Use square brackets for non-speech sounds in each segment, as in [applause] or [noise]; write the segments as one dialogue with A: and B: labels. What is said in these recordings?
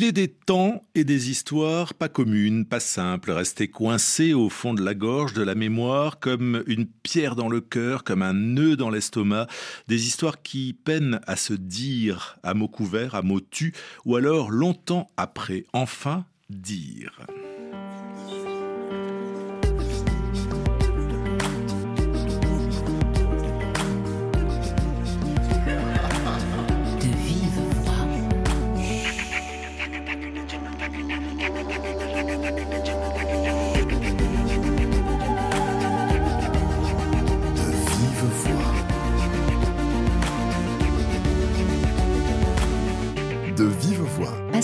A: Il est des temps et des histoires pas communes, pas simples, restées coincées au fond de la gorge, de la mémoire, comme une pierre dans le cœur, comme un nœud dans l'estomac, des histoires qui peinent à se dire à mots couverts, à mots tus, ou alors longtemps après, enfin dire.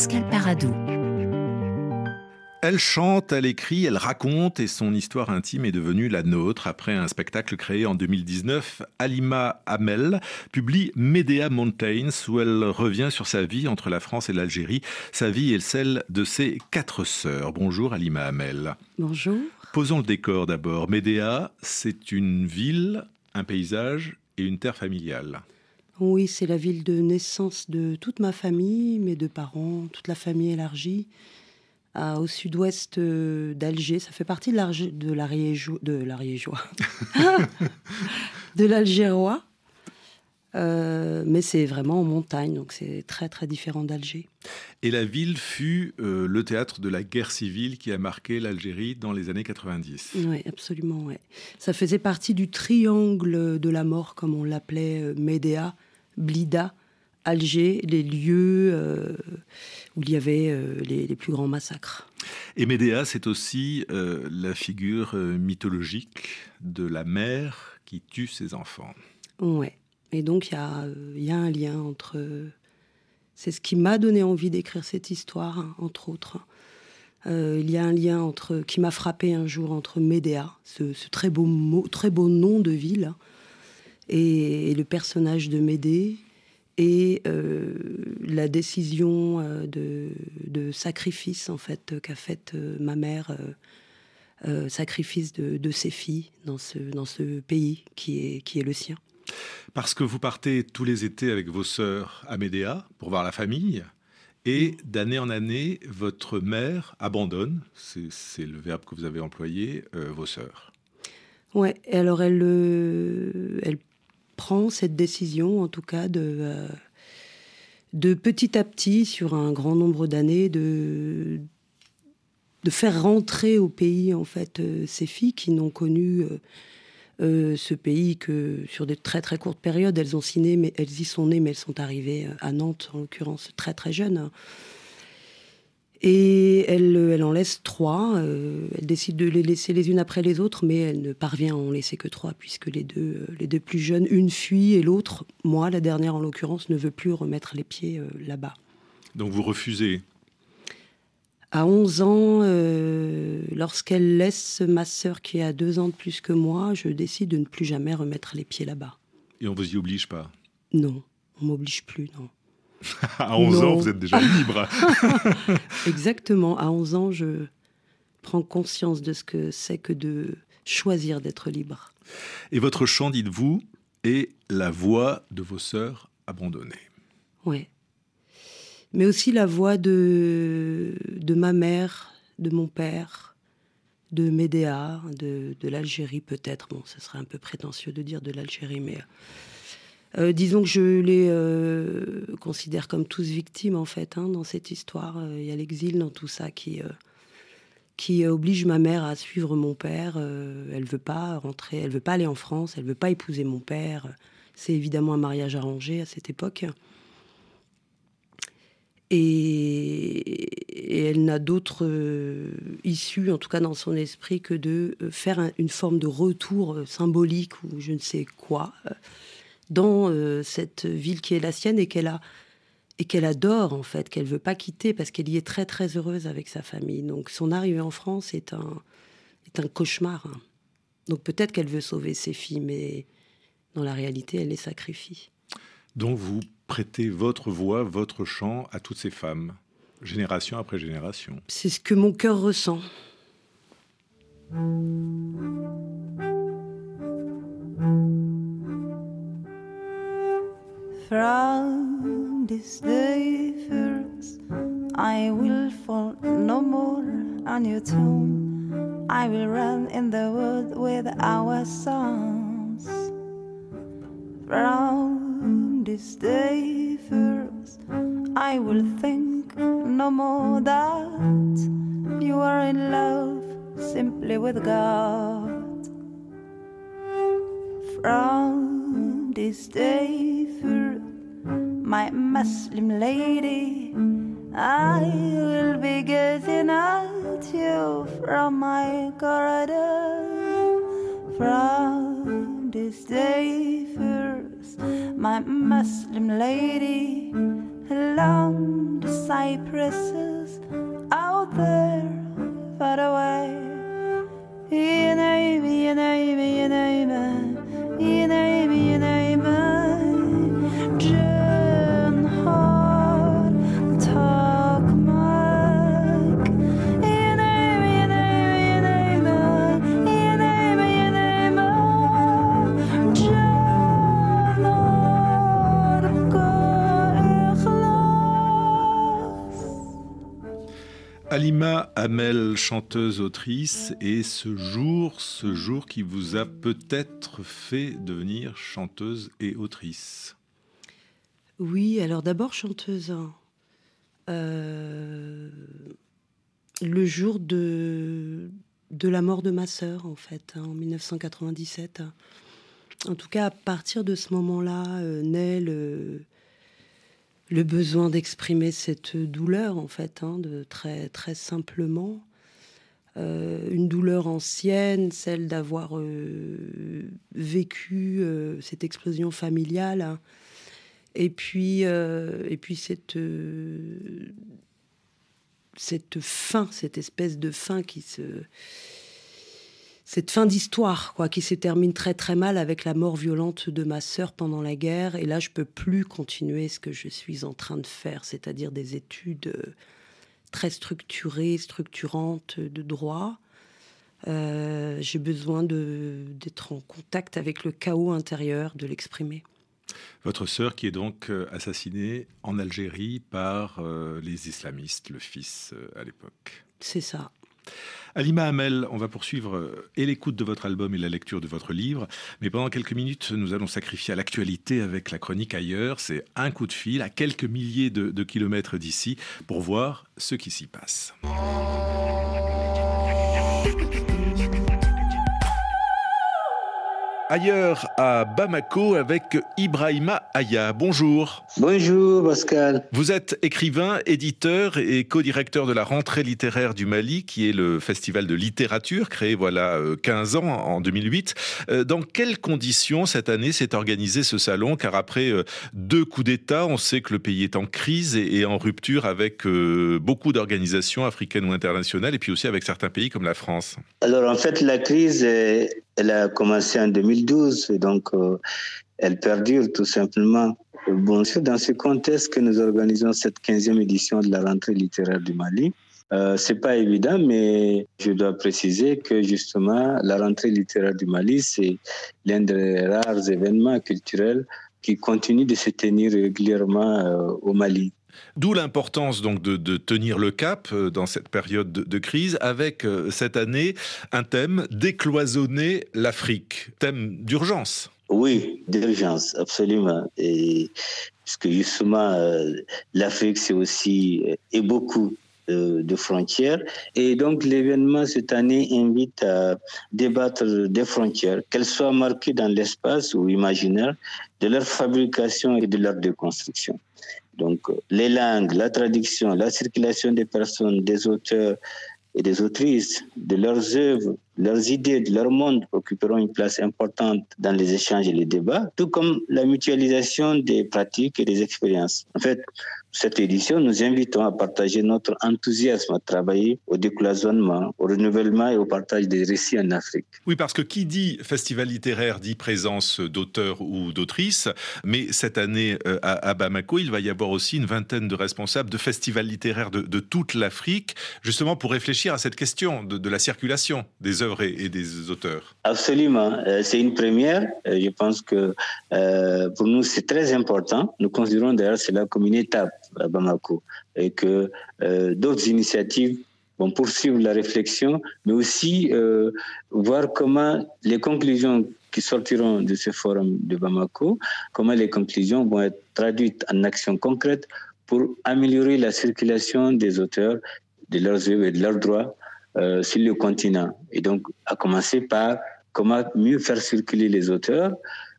B: Pascal Paradou.
A: Elle chante, elle écrit, elle raconte et son histoire intime est devenue la nôtre après un spectacle créé en 2019. Alima Hamel publie Medea Mountains où elle revient sur sa vie entre la France et l'Algérie, sa vie et celle de ses quatre sœurs. Bonjour Alima Hamel.
C: Bonjour.
A: Posons le décor d'abord. Medea, c'est une ville, un paysage et une terre familiale.
C: Oui, c'est la ville de naissance de toute ma famille, mes deux parents, toute la famille élargie, au sud-ouest euh, d'Alger. Ça fait partie de l'Ariégeois, de l'Ariégeois, [laughs] de l'Algérois. Euh, mais c'est vraiment en montagne, donc c'est très très différent d'Alger.
A: Et la ville fut euh, le théâtre de la guerre civile qui a marqué l'Algérie dans les années 90.
C: Oui, absolument. Ouais. Ça faisait partie du triangle de la mort, comme on l'appelait Médéa, Blida, Alger, les lieux euh, où il y avait euh, les, plus grands massacres.
A: Et Médéa, c'est aussi euh, la figure mythologique de la mère qui tue ses enfants.
C: Oui, Et donc il y, a, un lien entre. c'est ce qui m'a donné envie d'écrire cette histoire, entre autres. il y a un lien entre qui m'a frappé un jour entre Médéa, ce, très beau très beau nom de ville, et, le personnage de Médée et euh, la décision euh, de, sacrifice en fait qu'a faite euh, ma mère, sacrifice de, ses filles dans ce, dans ce pays qui est, qui est le sien.
A: Parce que vous partez tous les étés avec vos sœurs à Médéa pour voir la famille. Et d'année en année, votre mère abandonne, c'est le verbe que vous avez employé, vos sœurs.
C: Ouais, alors elle, elle prend cette décision, en tout cas, de, euh, de petit à petit, sur un grand nombre d'années, de, de faire rentrer au pays, en fait, euh, ces filles qui n'ont connu euh, ce pays que sur des très très courtes périodes. Elles, ont signé, mais, elles y sont nées, mais elles sont arrivées à Nantes, en l'occurrence, très très jeunes. Et elle, elle en laisse trois. Euh, elle décide de les laisser les unes après les autres, mais elle ne parvient à en laisser que trois, puisque les deux, euh, les deux plus jeunes, une fuit et l'autre, moi, la dernière en l'occurrence, ne veut plus remettre les pieds euh, là-bas.
A: Donc vous refusez
C: À 11 ans, lorsqu'elle laisse ma sœur qui a deux ans de plus que moi, je décide de ne plus jamais remettre les pieds là-bas.
A: Et on vous y oblige pas?
C: Non, on m'oblige plus, non. [laughs]
A: à 11 ans, vous êtes déjà libre. [laughs] [laughs]
C: Exactement. À 11 ans, je prends conscience de ce que c'est que de choisir d'être libre.
A: Et votre chant, dites-vous, est la voix de vos sœurs abandonnées.
C: Oui. Mais aussi la voix de, de ma mère, de mon père, de Médéa, de, de l'Algérie peut-être. Bon, ce serait un peu prétentieux de dire de l'Algérie, mais euh, disons que je les euh, considère comme tous victimes en fait hein, dans cette histoire. Euh, il y a l'exil dans tout ça qui qui oblige ma mère à suivre mon père. elle veut pas rentrer, elle veut pas aller en France, elle veut pas épouser mon père. C'est évidemment un mariage arrangé à cette époque. Et, elle n'a d'autre issue, en tout cas dans son esprit, que de faire une forme de retour symbolique ou je ne sais quoi dans euh, cette ville qui est la sienne et qu'elle a et qu'elle adore en fait, qu'elle veut pas quitter parce qu'elle y est très très heureuse avec sa famille. Donc son arrivée en France est un est un cauchemar. Hein. Donc peut-être qu'elle veut sauver ses filles, mais dans la réalité, elle les sacrifie.
A: Donc vous prêtez votre voix, votre chant à toutes ces femmes, génération après génération.
C: C'est ce que mon cœur ressent.
D: from this day first I will fall no more on your tomb. I will run in the wood with our songs. From this day first, I will think no more that you are in love simply with God. From this day forth, my Muslim lady, I will be getting at you from my corridor. From this day my Muslim lady, along the cypresses out there far away. Yine, yine, yine, yine.
A: Alima Hamel, chanteuse, autrice, et ce jour, ce jour qui vous a peut-être fait devenir chanteuse et autrice.
C: Oui, alors d'abord chanteuse. hein. Euh, le jour de, de la mort de ma sœur, en fait, hein, en 1997. En tout cas, à partir de ce moment-là, euh, naît le, le besoin d'exprimer cette douleur, en fait, hein, de très, très simplement. Euh, une douleur ancienne, celle d'avoir euh, vécu euh, cette explosion familiale. hein. Et puis, et puis cette, cette fin, cette espèce de fin qui se. Cette fin d'histoire, quoi, qui se termine très très mal avec la mort violente de ma sœur pendant la guerre. Et là, je peux plus continuer ce que je suis en train de faire, c'est-à-dire des études euh, très structurées, structurantes de droit. Euh, J'ai besoin de- d'être en contact avec le chaos intérieur, de l'exprimer.
A: Votre sœur qui est donc euh, assassinée en Algérie par euh, les islamistes, le fils euh, à l'époque.
C: C'est ça.
A: Alima Hamel, on va poursuivre euh, et l'écoute de votre album et la lecture de votre livre. Mais pendant quelques minutes, nous allons sacrifier à l'actualité avec la chronique ailleurs. C'est un coup de fil à quelques milliers de, de kilomètres d'ici pour voir ce qui s'y passe. Ailleurs à Bamako avec Ibrahima Aya. Bonjour.
E: Bonjour Pascal.
A: Vous êtes écrivain, éditeur et co-directeur de la rentrée littéraire du Mali, qui est le festival de littérature créé voilà euh, 15 ans en 2008. Euh, Dans quelles conditions cette année s'est organisé ce salon? Car après euh, deux coups d'État, on sait que le pays est en crise et en rupture avec euh, beaucoup d'organisations africaines ou internationales, et puis aussi avec certains pays comme la France.
E: Alors en fait la crise euh, elle a commencé en 2012 et donc euh, elle perdure tout simplement. Bon, c'est dans ce contexte que nous organisons cette 15e édition de la rentrée littéraire du Mali. Euh, c'est pas évident, mais je dois préciser que justement la rentrée littéraire du Mali, c'est l'un des rares événements culturels qui continue de se tenir régulièrement euh, au Mali.
A: D'où l'importance donc de, tenir le cap euh, dans cette période de, crise avec euh, cette année un thème décloisonner l'Afrique, thème d'urgence.
E: Oui, d'urgence, absolument. Et puisque justement, euh, l'Afrique, c'est aussi et beaucoup de frontières. Et donc, l'événement cette année invite à débattre des frontières, qu'elles soient marquées dans l'espace ou imaginaire, de leur fabrication et de leur déconstruction. Donc, les langues, la traduction, la circulation des personnes, des auteurs et des autrices, de leurs œuvres, leurs idées, de leur monde occuperont une place importante dans les échanges et les débats, tout comme la mutualisation des pratiques et des expériences. En fait, cette édition, nous invitons à partager notre enthousiasme à travailler au décloisonnement, au renouvellement et au partage des récits en Afrique.
A: Oui, parce que qui dit festival littéraire dit présence d'auteurs ou d'autrices, mais cette année euh, à, Bamako, il va y avoir aussi une vingtaine de responsables de festivals littéraires de, de toute l'Afrique, justement pour réfléchir à cette question de, de la circulation des œuvres et, et des auteurs.
E: Absolument, Euh, c'est une première. Euh, Je pense que euh, pour nous, c'est très important. Nous considérons d'ailleurs cela comme une étape à Bamako et que d'autres initiatives vont poursuivre la réflexion, mais aussi voir comment les conclusions qui sortiront de ce forum de Bamako, comment les conclusions vont être traduites en actions concrètes pour améliorer la circulation des auteurs, de leurs œuvres et de leurs droits euh, sur le continent. Et donc, à commencer par comment mieux faire circuler les auteurs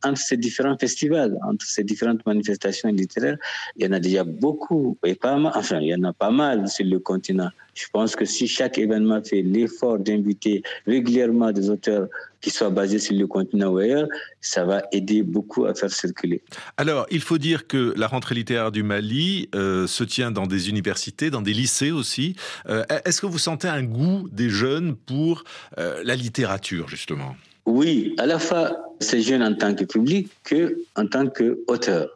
E: entre ces différents festivals, entre ces différentes manifestations littéraires. Il y en a déjà beaucoup, et pas mal, enfin, il y en a pas mal sur le continent. Je pense que si chaque événement fait l'effort d'inviter régulièrement des auteurs qui soient basés sur le continent ou ailleurs, ça va aider beaucoup à faire circuler.
A: Alors, il faut dire que la rentrée littéraire du Mali euh, se tient dans des universités, dans des lycées aussi. Euh, est-ce que vous sentez un goût des jeunes pour euh, la littérature, justement?
E: Oui, à la fois ces jeunes en tant que public que en tant qu'auteur.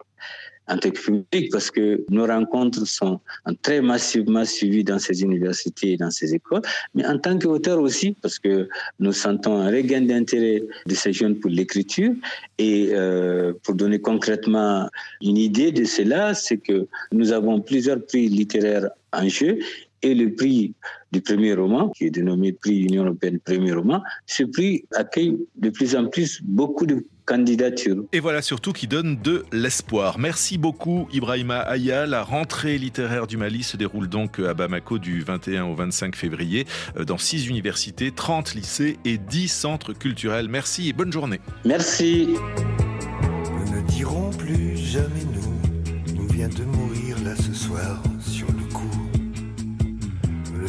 E: En tant que public, parce que nos rencontres sont très massivement suivies dans ces universités et dans ces écoles, mais en tant qu'auteur aussi, parce que nous sentons un regain d'intérêt de ces jeunes pour l'écriture. Et euh, pour donner concrètement une idée de cela, c'est que nous avons plusieurs prix littéraires en jeu et le prix du premier roman, qui est dénommé prix Union européenne premier roman, ce prix accueille de plus en plus beaucoup de candidatures.
A: Et voilà surtout qui donne de l'espoir. Merci beaucoup Ibrahima Aya. La rentrée littéraire du Mali se déroule donc à Bamako du 21 au 25 février euh, dans six universités, 30 lycées et 10 centres culturels. Merci et bonne journée.
E: Merci.
F: Nous ne dirons plus jamais nous, nous vient de mourir là ce soir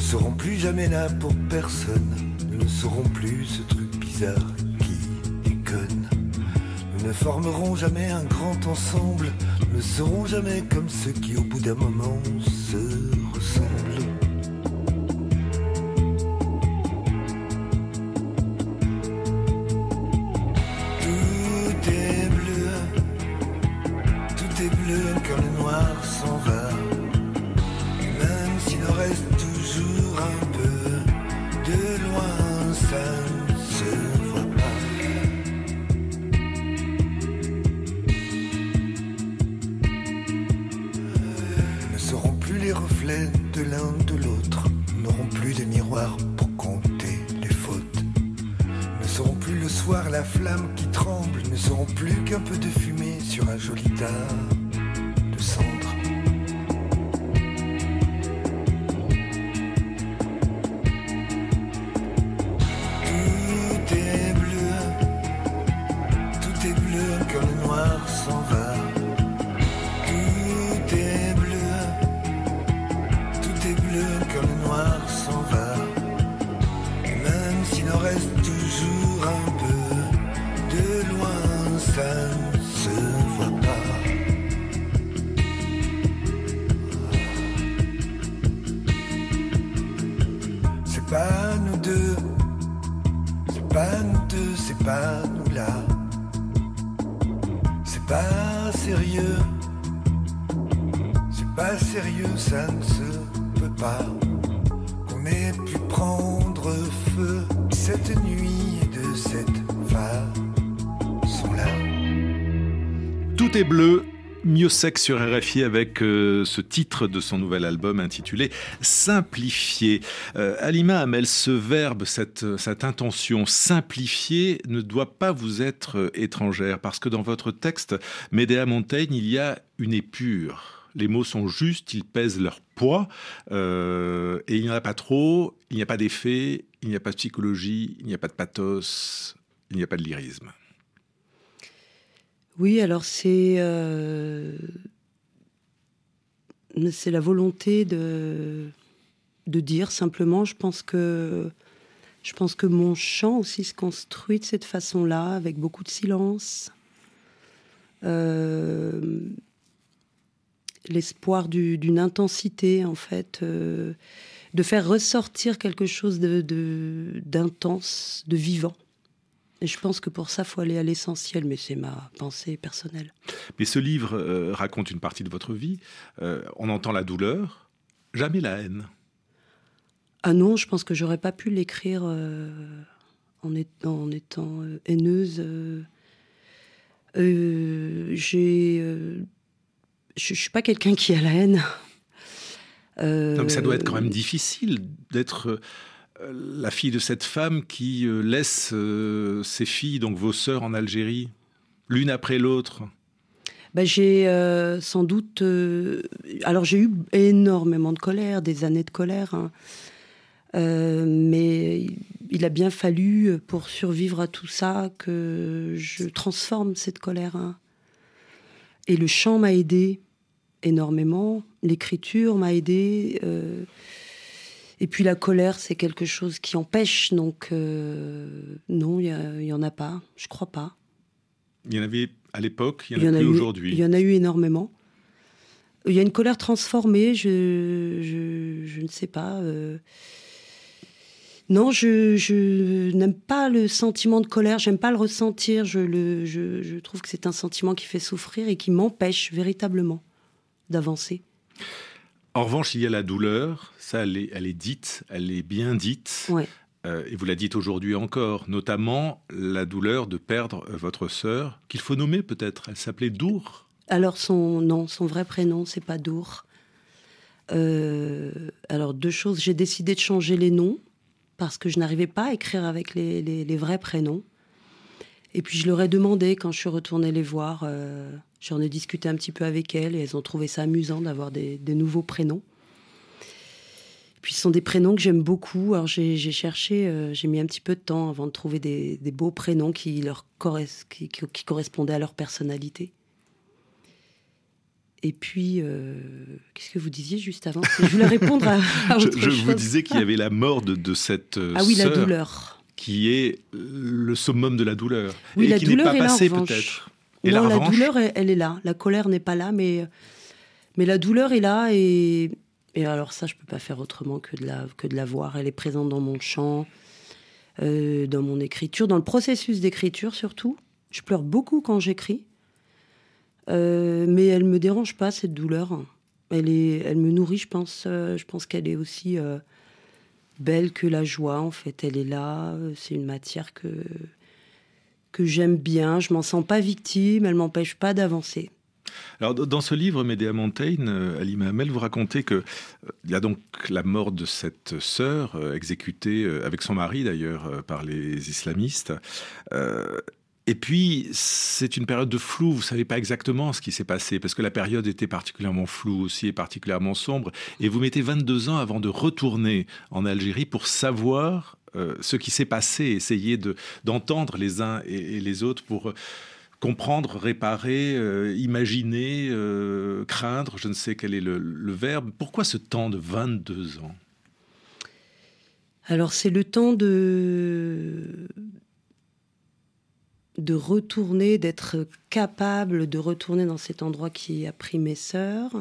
F: serons plus jamais là pour personne. Nous ne serons plus ce truc bizarre qui déconne. Nous ne formerons jamais un grand ensemble. Nous ne serons jamais comme ceux qui au bout d'un moment se bleu.
A: Mieux sexe sur RFI avec euh, ce titre de son nouvel album intitulé Simplifier. Euh, Alima Hamel, ce verbe, cette, cette intention simplifier ne doit pas vous être euh, étrangère parce que dans votre texte, Médéa Montaigne, il y a une épure. Les mots sont justes, ils pèsent leur poids et il n'y en a pas trop, il n'y a pas d'effet, il n'y a pas de psychologie, il n'y a pas de pathos, il n'y a pas de lyrisme.
C: Oui, alors c'est euh, c'est la volonté de dire simplement. Je pense que mon chant aussi se construit de cette façon-là, avec beaucoup de silence. Euh, l'espoir d'une intensité, en fait, euh, de faire ressortir quelque chose d'intense, de vivant. Et je pense que pour ça, faut aller à l'essentiel, mais c'est ma pensée personnelle.
A: Mais ce livre euh, raconte une partie de votre vie. Euh, on entend la douleur, jamais la haine.
C: Ah non, je pense que j'aurais pas pu l'écrire euh, en, étant, en étant haineuse. j'ai je, suis pas quelqu'un qui a la haine.
A: Euh, ça doit être quand même difficile d'être la fille de cette femme qui laisse ses filles, donc vos sœurs en Algérie, l'une après l'autre.
C: Ben, j'ai sans doute. alors j'ai eu énormément de colère, des années de colère. Hein. Euh, mais il a bien fallu, pour survivre à tout ça, que je transforme cette colère. Hein. Et le chant m'a aidé énormément, l'écriture m'a aidé. Euh, et puis la colère, c'est quelque chose qui empêche, donc euh, non, il n'y en a pas, je crois pas.
A: Il y en avait à l'époque, il y en a, plus aujourd'hui.
C: Il y en a eu énormément. Il y a une colère transformée, je, je, je ne sais pas. Non, je, n'aime pas le sentiment de colère, j'aime pas le ressentir. Je, le, je, trouve que c'est un sentiment qui fait souffrir et qui m'empêche véritablement d'avancer.
A: En revanche, il y a la douleur, ça, elle est, elle est dite, elle est bien dite. Euh, et vous la dites aujourd'hui encore, notamment la douleur de perdre votre sœur, qu'il faut nommer peut-être. Elle s'appelait Dour.
C: Alors son nom, son vrai prénom, c'est pas Dour. Euh, alors deux choses, j'ai décidé de changer les noms parce que je n'arrivais pas à écrire avec les, vrais prénoms. Et puis je leur ai demandé quand je suis retournée les voir, euh, j'en ai discuté un petit peu avec elles et elles ont trouvé ça amusant d'avoir des, nouveaux prénoms. puis ce sont des prénoms que j'aime beaucoup. Alors j'ai cherché, euh, j'ai mis un petit peu de temps avant de trouver des, beaux prénoms qui leur qui correspondaient à leur personnalité. Et puis, euh, qu'est-ce que vous disiez juste avant? Je voulais répondre à, autre
A: je, je vous disais qu'il y avait la mort de, cette euh,
C: ah oui, la douleur.
A: qui est le summum de la douleur.
C: Oui,
A: et
C: la
A: qui
C: n'est
A: pas passée
C: peut-être. Non, la, douleur, elle, est là. La colère n'est pas là, mais, mais la douleur est là. Et, et alors ça, je peux pas faire autrement que de, la, que de la voir. Elle est présente dans mon chant, euh, dans mon écriture, dans le processus d'écriture surtout. Je pleure beaucoup quand j'écris. Euh, mais elle me dérange pas cette douleur. Elle est, elle me nourrit, je pense. Euh, je pense qu'elle est aussi belle que la joie. En fait, elle est là. C'est une matière que que j'aime bien. Je m'en sens pas victime. Elle m'empêche pas d'avancer.
A: Alors, dans ce livre, Médéa Montaigne, Ali Mahamel, vous racontez que il y a donc la mort de cette sœur, exécutée avec son mari d'ailleurs par les islamistes. Et puis, c'est une période de flou. Vous savez pas exactement ce qui s'est passé parce que la période était particulièrement floue aussi et particulièrement sombre. Et vous mettez 22 ans avant de retourner en Algérie pour savoir euh, ce qui s'est passé, essayer de d'entendre les uns et, les autres pour euh, comprendre, réparer, euh, imaginer, craindre. Je ne sais quel est le, le verbe. Pourquoi ce temps de 22 ans?
C: Alors c'est le temps de de retourner, d'être capable de retourner dans cet endroit qui a pris mes sœurs.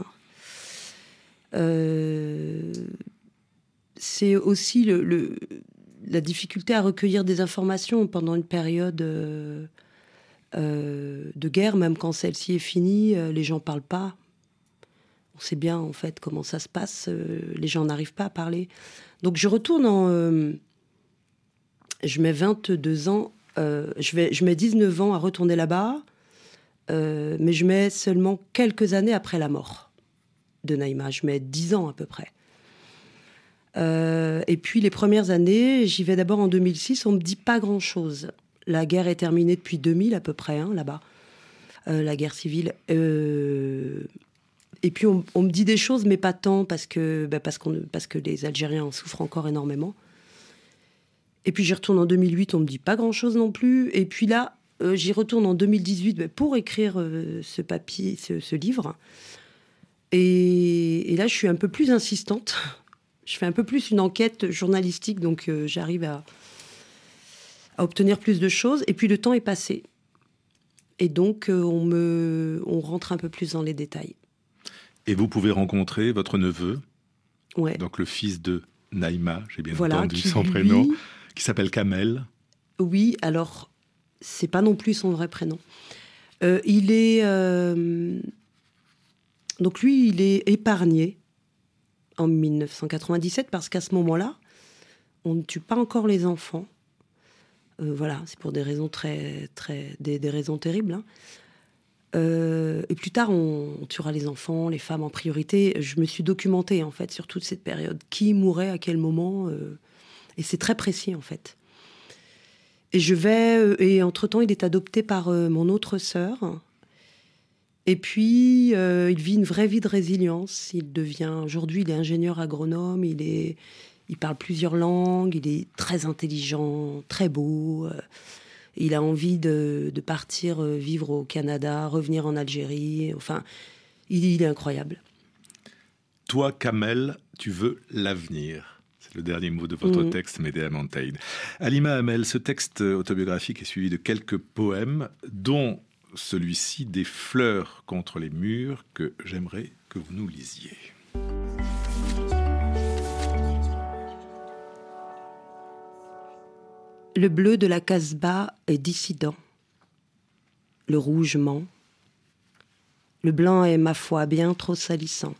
C: C'est aussi le, la difficulté à recueillir des informations pendant une période euh, euh, de guerre, même quand celle-ci est finie, les gens parlent pas. On sait bien en fait comment ça se passe, les gens n'arrivent pas à parler. Donc je retourne en... je mets 22 ans euh, je, je mets 19 ans à retourner là-bas, euh, mais je mets seulement quelques années après la mort de Naïma. Je mets 10 ans à peu près. Euh, et puis les premières années, j'y vais d'abord en 2006, on me dit pas grand-chose. La guerre est terminée depuis 2000 à peu près, hein, là-bas, la guerre civile. et puis on, me dit des choses, mais pas tant, parce que, bah, parce, parce que les Algériens en souffrent encore énormément. Et puis j'y retourne en 2008, on me dit pas grand-chose non plus. Et puis là, euh, j'y retourne en 2018 ben, pour écrire euh, ce papier, ce, livre. Et, là, je suis un peu plus insistante. Je fais un peu plus une enquête journalistique, donc euh, j'arrive à, à, obtenir plus de choses. Et puis le temps est passé. Et donc, on, me, on rentre un peu plus dans les détails.
A: Et vous pouvez rencontrer votre neveu,
C: ouais.
A: donc le fils de Naïma, j'ai bien entendu son prénom qui s'appelle Kamel.
C: Oui, alors c'est pas non plus son vrai prénom. Euh, il est euh, donc lui, il est épargné en 1997 parce qu'à ce moment-là, on ne tue pas encore les enfants. Euh, voilà, c'est pour des raisons très, très, des, raisons terribles. Euh, et plus tard, on, tuera les enfants, les femmes en priorité. Je me suis documentée en fait sur toute cette période. Qui mourait à quel moment euh, Et c'est très précis en fait. Et je vais. Et entre temps, il est adopté par mon autre sœur. Et puis, il vit une vraie vie de résilience. Il devient. Aujourd'hui, il est ingénieur agronome. Il est. Il parle plusieurs langues. Il est très intelligent, très beau. Il a envie de, partir euh, vivre au Canada, revenir en Algérie. Enfin, il, est incroyable.
A: Toi, Kamel, tu veux l'avenir. C'est le dernier mot de votre mm. texte, Médéa Montaigne. Alima Hamel, ce texte autobiographique est suivi de quelques poèmes, dont celui-ci des fleurs contre les murs que j'aimerais que vous nous lisiez.
C: Le bleu de la Casbah est dissident. Le rouge ment. Le blanc est, ma foi, bien trop salissant.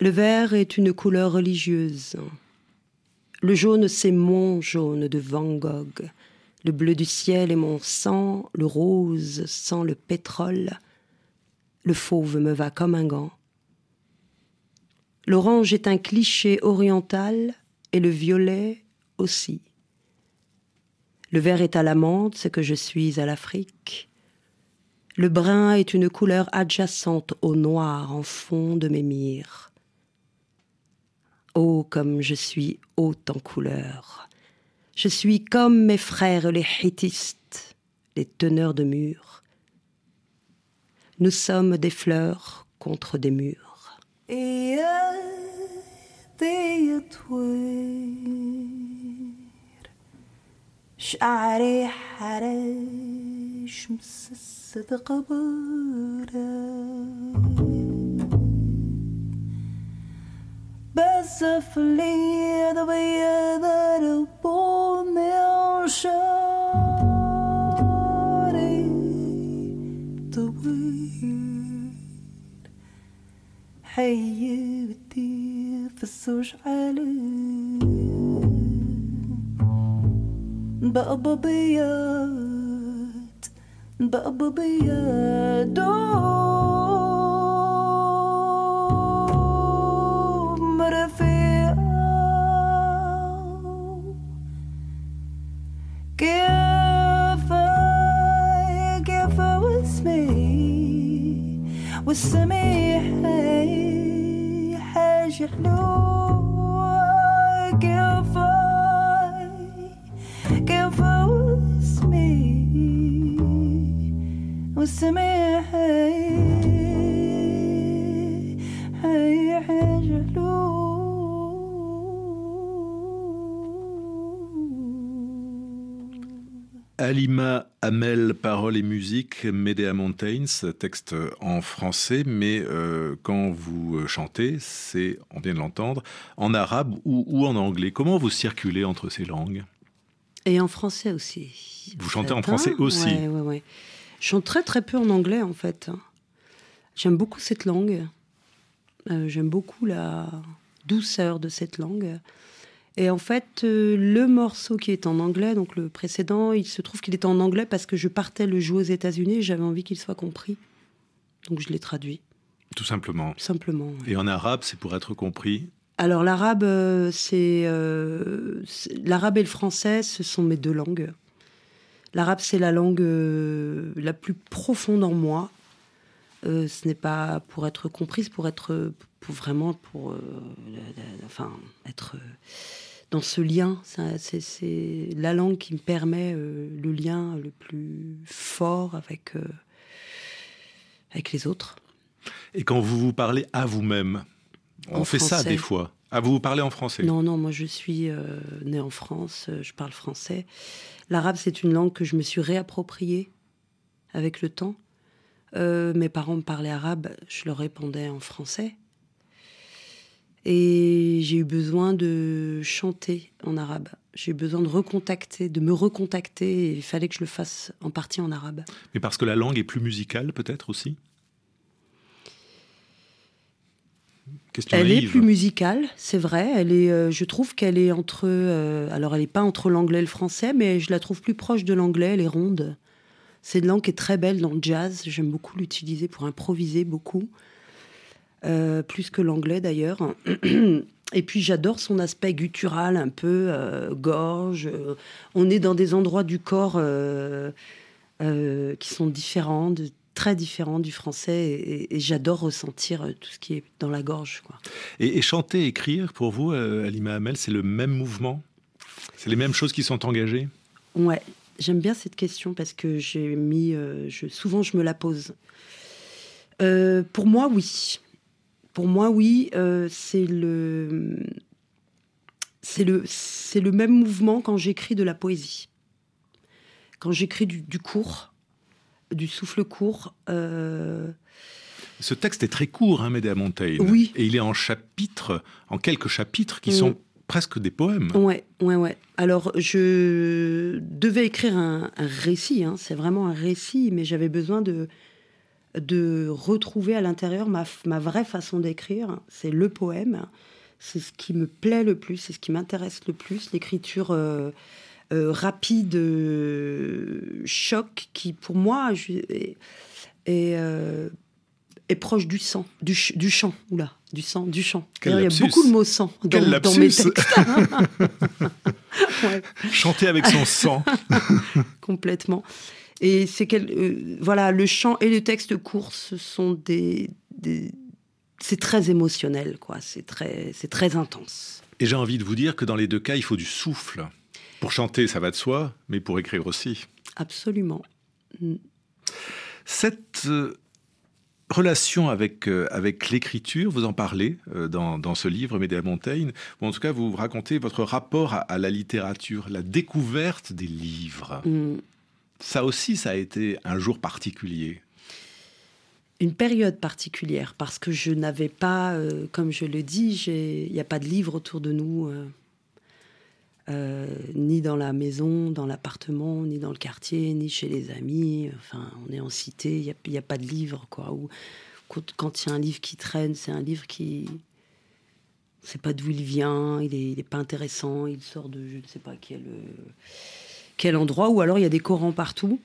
C: Le vert est une couleur religieuse. Le jaune, c'est mon jaune de Van Gogh. Le bleu du ciel est mon sang. Le rose sent le pétrole. Le fauve me va comme un gant. L'orange est un cliché oriental et le violet aussi. Le vert est à l'amande, ce que je suis à l'Afrique. Le brun est une couleur adjacente au noir en fond de mes mires. Oh, comme je suis haute en couleur. Je suis comme mes frères les hittistes, les teneurs de murs. Nous sommes des fleurs contre des murs. Et شعري حرش مسست قبره بزف لي ضبيض ربوني حياتي في الزوج علي بقى بياض والسميح حاجة حلوة كفاي كفا واسمي والسميح Alima Hamel, paroles et musique, Medea Mountains, texte en français, mais euh, quand vous chantez, c'est, on vient de l'entendre, en arabe ou, en anglais. Comment vous circulez entre ces langues? Et en français aussi.
A: Vous chantez en français aussi
C: Oui, oui, oui. Je chante très très peu en anglais en fait. J'aime beaucoup cette langue. Euh, j'aime beaucoup la douceur de cette langue. Et en fait, euh, le morceau qui est en anglais, donc le précédent, il se trouve qu'il est en anglais parce que je partais le jouer aux États-Unis et j'avais envie qu'il soit compris. Donc je l'ai traduit.
A: Tout simplement.
C: Simplement.
A: Et en arabe, c'est pour être compris
C: Alors l'arabe, euh, c'est l'arabe et le français, ce sont mes deux langues. L'arabe, c'est la langue euh, la plus profonde en moi. Euh, ce n'est pas pour être comprise, pour être pour vraiment pour euh, enfin être dans ce lien. C'est la langue qui me permet le lien le plus fort avec avec les autres.
A: Et quand vous vous parlez à vous-même, on fait ça des fois. Ah, vous vous parlez en français?
C: Non, non, moi je suis née en France, je parle français. L'arabe, c'est une langue que je me suis réappropriée avec le temps. Euh, mes parents me parlaient arabe, je leur répondais en français. Et j'ai eu besoin de chanter en arabe. J'ai eu besoin de recontacter, de me recontacter. il fallait que je le fasse en partie en arabe.
A: Mais parce que la langue est plus musicale, peut-être aussi?
C: Elle est plus musicale, c'est vrai. Elle est, euh, je trouve qu'elle est entre. Euh, alors, elle n'est pas entre l'anglais et le français, mais je la trouve plus proche de l'anglais. Elle est ronde. C'est une langue qui est très belle dans le jazz. J'aime beaucoup l'utiliser pour improviser beaucoup. Euh, plus que l'anglais d'ailleurs. [clears throat] Et puis j'adore son aspect guttural, un peu euh, gorge. on est dans des endroits du corps euh, qui sont différents, très différents du français, et, j'adore ressentir tout ce qui est dans la gorge. Quoi.
A: Et, chanter, écrire, pour vous, Alima Hamel, c'est le même mouvement? C'est les mêmes choses qui sont engagées?
C: Ouais, j'aime bien cette question parce que j'ai mis, je, souvent je me la pose. pour moi, oui. Pour moi, oui, euh, c'est le, c'est le, c'est le même mouvement quand j'écris de la poésie. Quand j'écris du, court, du souffle court. Euh,
A: Ce texte est très court, hein, Médéa Montaigne.
C: Oui.
A: Et il est en chapitres, en quelques chapitres qui sont presque des poèmes.
C: Ouais, ouais, ouais. Alors, je devais écrire un, récit, hein. c'est vraiment un récit, mais j'avais besoin de, de retrouver à l'intérieur ma, vraie façon d'écrire. C'est le poème. C'est ce qui me plaît le plus, c'est ce qui m'intéresse le plus. L'écriture euh, euh, rapide, euh, choc, qui pour moi est, est, proche du sang, du, du chant. Oula, du sang, du chant. il y a beaucoup de mots sang dans, mes textes. [laughs]
A: Chanter avec son sang. [laughs]
C: Complètement. Et c'est euh, voilà, le chant et le texte court, ce sont des, c'est très émotionnel, quoi. C'est très, c'est très intense.
A: Et j'ai envie de vous dire que dans les deux cas, il faut du souffle. Pour chanter, ça va de soi, mais pour écrire aussi.
C: Absolument. Mm.
A: Cette euh, relation avec, euh, avec l'écriture, vous en parlez dans, dans, ce livre, Médéa Montaigne, ou en tout cas, vous racontez votre rapport à, la littérature, la découverte des livres. Mm. Ça aussi, ça a été un jour particulier.
C: Une période particulière, parce que je n'avais pas, euh, comme je le dis, il n'y a pas de livre autour de nous, euh, euh, ni dans la maison, dans l'appartement, ni dans le quartier, ni chez les amis. Enfin, on est en cité, il n'y a, pas de livre, quoi. Ou quand il y a un livre qui traîne, c'est un livre qui, ne sait pas d'où il vient, il n'est pas intéressant, il sort de je ne sais pas quel quel endroit, ou alors il y a des Corans partout.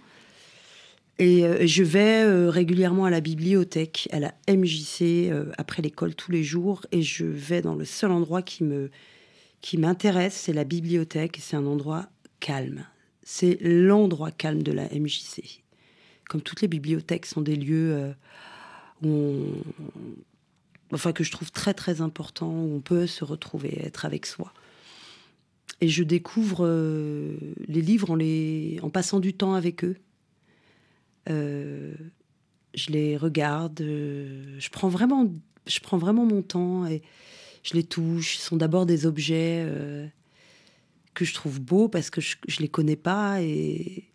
C: Et euh, je vais euh, régulièrement à la bibliothèque, à la MJC, euh, après l'école tous les jours, et je vais dans le seul endroit qui me qui m'intéresse, c'est la bibliothèque. C'est un endroit calme. C'est l'endroit calme de la MJC. Comme toutes les bibliothèques sont des lieux où enfin que je trouve très très important, où on peut se retrouver, être avec soi. Et je découvre euh, les livres en, les, en passant du temps avec eux. Euh, je les regarde, euh, je, prends vraiment, je prends vraiment mon temps et je les touche. Ce sont d'abord des objets que je trouve beaux parce que je ne les connais pas et,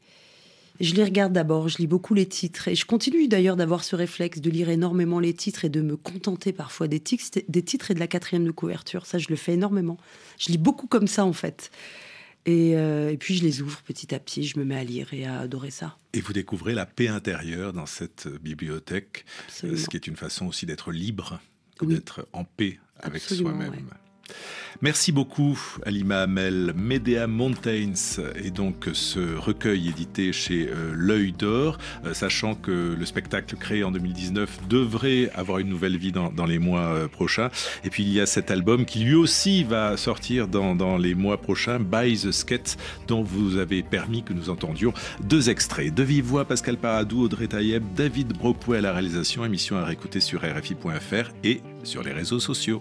C: je les regarde d'abord, je lis beaucoup les titres et je continue d'ailleurs d'avoir ce réflexe de lire énormément les titres et de me contenter parfois des, titres, des titres et de la quatrième de couverture. Ça, je le fais énormément. Je lis beaucoup comme ça en fait. Et, euh, puis je les ouvre petit à petit, je me mets à lire et à adorer ça.
A: Et vous découvrez la paix intérieure dans cette bibliothèque, ce qui est une façon aussi d'être libre, d'être en paix avec soi-même. Merci beaucoup Alima Hamel. Medea Mountains est donc ce recueil édité chez euh, L'œil d'or, euh, sachant que le spectacle créé en 2019 devrait avoir une nouvelle vie dans, les mois euh, prochains. Et puis il y a cet album qui lui aussi va sortir dans, les mois prochains, By the Skate, dont vous avez permis que nous entendions deux extraits. De vive voix, Pascal Paradou, Audrey Taïeb, David Brockway à la réalisation, émission à réécouter sur RFI.fr et sur les réseaux sociaux.